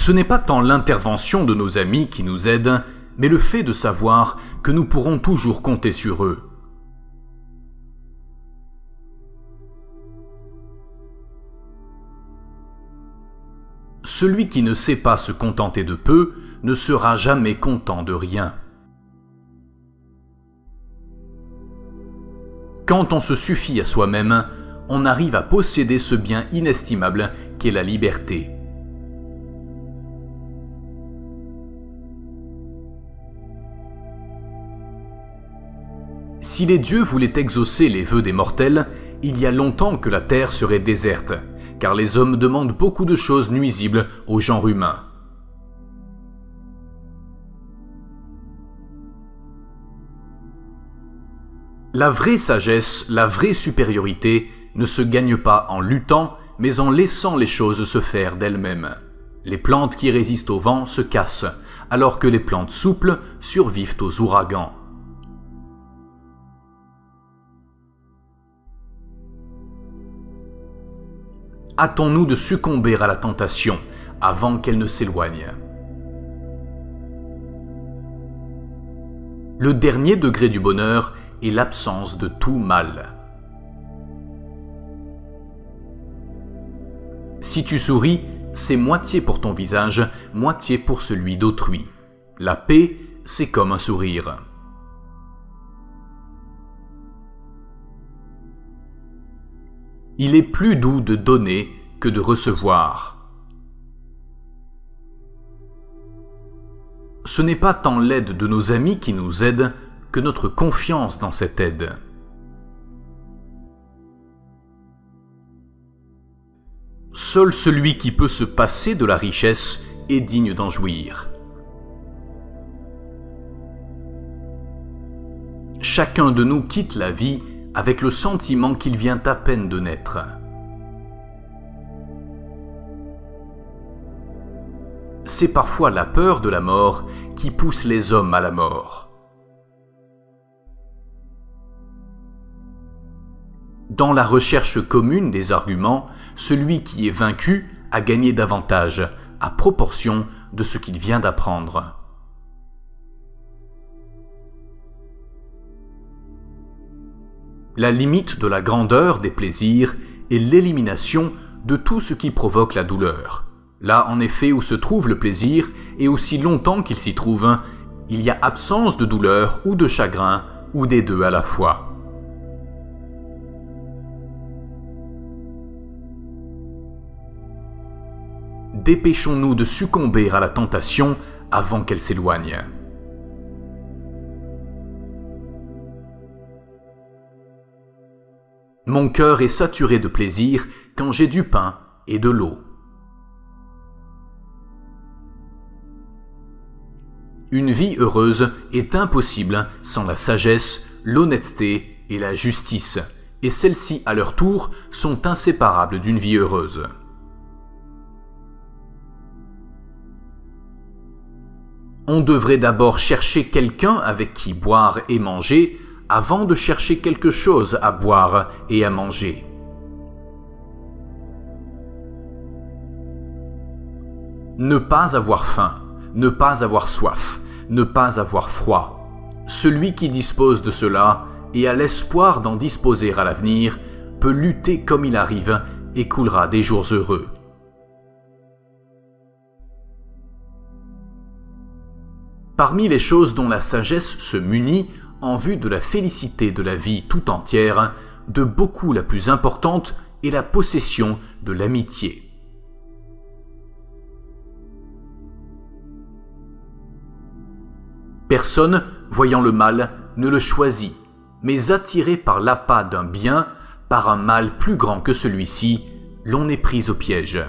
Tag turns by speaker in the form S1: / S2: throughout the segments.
S1: Ce n'est pas tant l'intervention de nos amis qui nous aide, mais le fait de savoir que nous pourrons toujours compter sur eux. Celui qui ne sait pas se contenter de peu ne sera jamais content de rien. Quand on se suffit à soi-même, on arrive à posséder ce bien inestimable qu'est la liberté. Si les dieux voulaient exaucer les vœux des mortels, il y a longtemps que la terre serait déserte, car les hommes demandent beaucoup de choses nuisibles au genre humain. La vraie sagesse, la vraie supériorité ne se gagne pas en luttant, mais en laissant les choses se faire d'elles-mêmes. Les plantes qui résistent au vent se cassent, alors que les plantes souples survivent aux ouragans. Hâtons-nous de succomber à la tentation avant qu'elle ne s'éloigne. Le dernier degré du bonheur et l'absence de tout mal. Si tu souris, c'est moitié pour ton visage, moitié pour celui d'autrui. La paix, c'est comme un sourire. Il est plus doux de donner que de recevoir. Ce n'est pas tant l'aide de nos amis qui nous aide que notre confiance dans cette aide. Seul celui qui peut se passer de la richesse est digne d'en jouir. Chacun de nous quitte la vie avec le sentiment qu'il vient à peine de naître. C'est parfois la peur de la mort qui pousse les hommes à la mort. Dans la recherche commune des arguments, celui qui est vaincu a gagné davantage, à proportion de ce qu'il vient d'apprendre. La limite de la grandeur des plaisirs est l'élimination de tout ce qui provoque la douleur. Là, en effet, où se trouve le plaisir, et aussi longtemps qu'il s'y trouve, il y a absence de douleur ou de chagrin, ou des deux à la fois. dépêchons-nous de succomber à la tentation avant qu'elle s'éloigne. Mon cœur est saturé de plaisir quand j'ai du pain et de l'eau. Une vie heureuse est impossible sans la sagesse, l'honnêteté et la justice, et celles-ci à leur tour sont inséparables d'une vie heureuse. on devrait d'abord chercher quelqu'un avec qui boire et manger avant de chercher quelque chose à boire et à manger. Ne pas avoir faim, ne pas avoir soif, ne pas avoir froid. Celui qui dispose de cela et a l'espoir d'en disposer à l'avenir peut lutter comme il arrive et coulera des jours heureux. Parmi les choses dont la sagesse se munit en vue de la félicité de la vie tout entière, de beaucoup la plus importante est la possession de l'amitié. Personne, voyant le mal, ne le choisit, mais attiré par l'appât d'un bien, par un mal plus grand que celui-ci, l'on est pris au piège.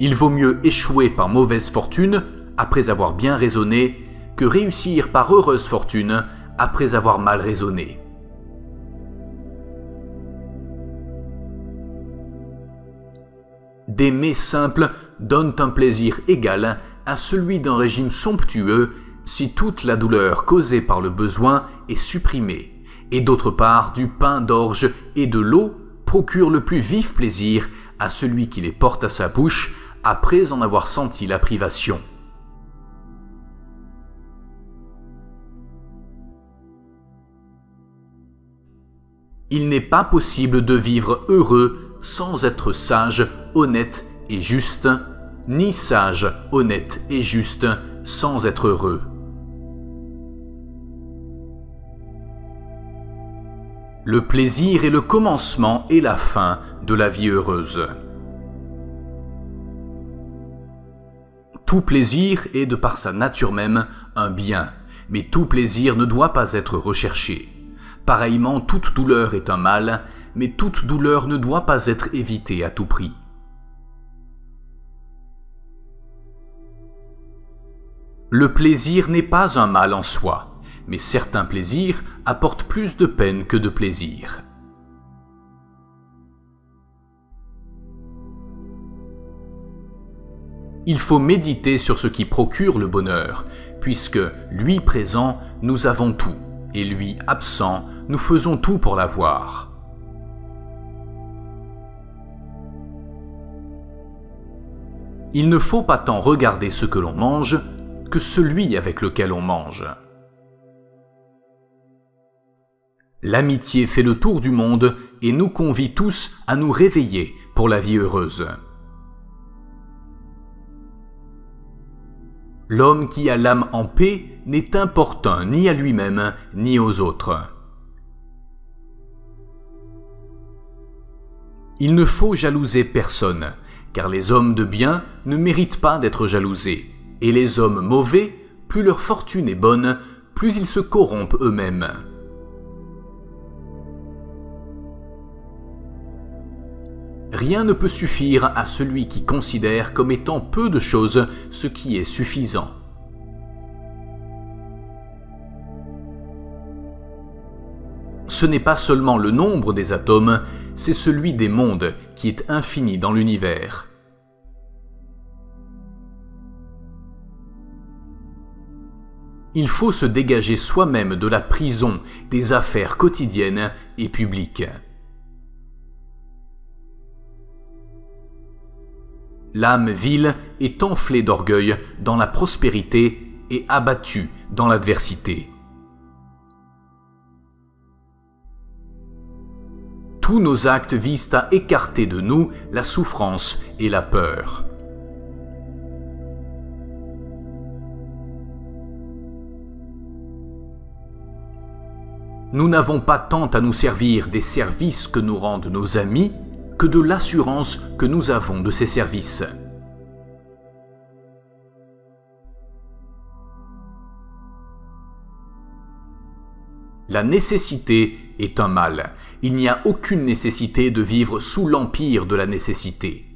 S1: Il vaut mieux échouer par mauvaise fortune, après avoir bien raisonné, que réussir par heureuse fortune, après avoir mal raisonné. Des mets simples donnent un plaisir égal à celui d'un régime somptueux si toute la douleur causée par le besoin est supprimée, et d'autre part du pain d'orge et de l'eau procurent le plus vif plaisir à celui qui les porte à sa bouche après en avoir senti la privation. Il n'est pas possible de vivre heureux sans être sage, honnête et juste, ni sage, honnête et juste sans être heureux. Le plaisir est le commencement et la fin de la vie heureuse. Tout plaisir est de par sa nature même un bien, mais tout plaisir ne doit pas être recherché. Pareillement, toute douleur est un mal, mais toute douleur ne doit pas être évitée à tout prix. Le plaisir n'est pas un mal en soi, mais certains plaisirs apportent plus de peine que de plaisir. Il faut méditer sur ce qui procure le bonheur, puisque, lui présent, nous avons tout, et lui absent, nous faisons tout pour l'avoir. Il ne faut pas tant regarder ce que l'on mange que celui avec lequel on mange. L'amitié fait le tour du monde et nous convie tous à nous réveiller pour la vie heureuse. L'homme qui a l'âme en paix n'est importun ni à lui-même ni aux autres. Il ne faut jalouser personne, car les hommes de bien ne méritent pas d'être jalousés, et les hommes mauvais, plus leur fortune est bonne, plus ils se corrompent eux-mêmes. Rien ne peut suffire à celui qui considère comme étant peu de choses ce qui est suffisant. Ce n'est pas seulement le nombre des atomes, c'est celui des mondes qui est infini dans l'univers. Il faut se dégager soi-même de la prison des affaires quotidiennes et publiques. L'âme vile est enflée d'orgueil dans la prospérité et abattue dans l'adversité. tous nos actes visent à écarter de nous la souffrance et la peur. Nous n'avons pas tant à nous servir des services que nous rendent nos amis que de l'assurance que nous avons de ces services. La nécessité est un mal. Il n'y a aucune nécessité de vivre sous l'empire de la nécessité.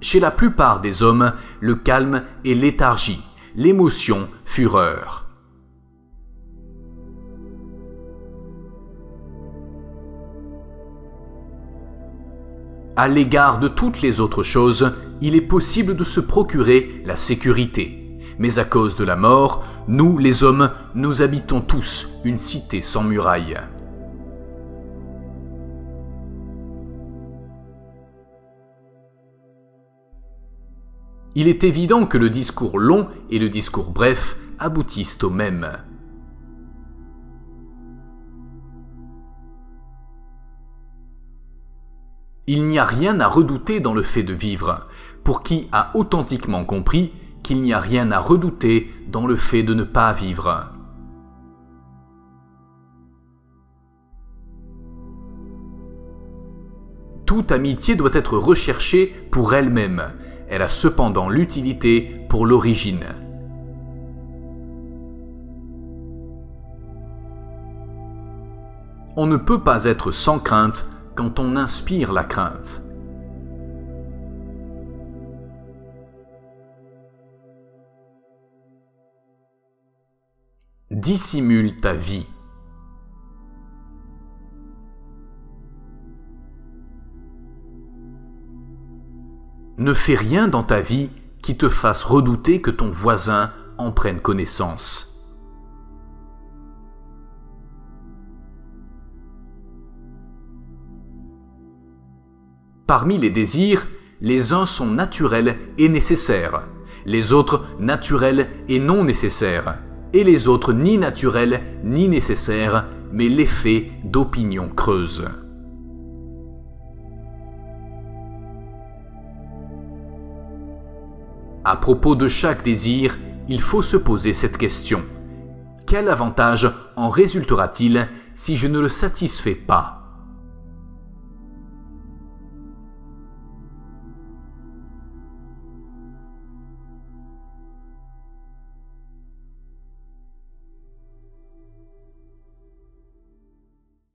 S1: Chez la plupart des hommes, le calme est léthargie, l'émotion fureur. À l'égard de toutes les autres choses, il est possible de se procurer la sécurité. Mais à cause de la mort, nous, les hommes, nous habitons tous une cité sans murailles. Il est évident que le discours long et le discours bref aboutissent au même. Il n'y a rien à redouter dans le fait de vivre, pour qui a authentiquement compris qu'il n'y a rien à redouter dans le fait de ne pas vivre. Toute amitié doit être recherchée pour elle-même, elle a cependant l'utilité pour l'origine. On ne peut pas être sans crainte quand on inspire la crainte. Dissimule ta vie. Ne fais rien dans ta vie qui te fasse redouter que ton voisin en prenne connaissance. Parmi les désirs, les uns sont naturels et nécessaires, les autres naturels et non nécessaires, et les autres ni naturels ni nécessaires, mais l'effet d'opinions creuses. À propos de chaque désir, il faut se poser cette question. Quel avantage en résultera-t-il si je ne le satisfais pas?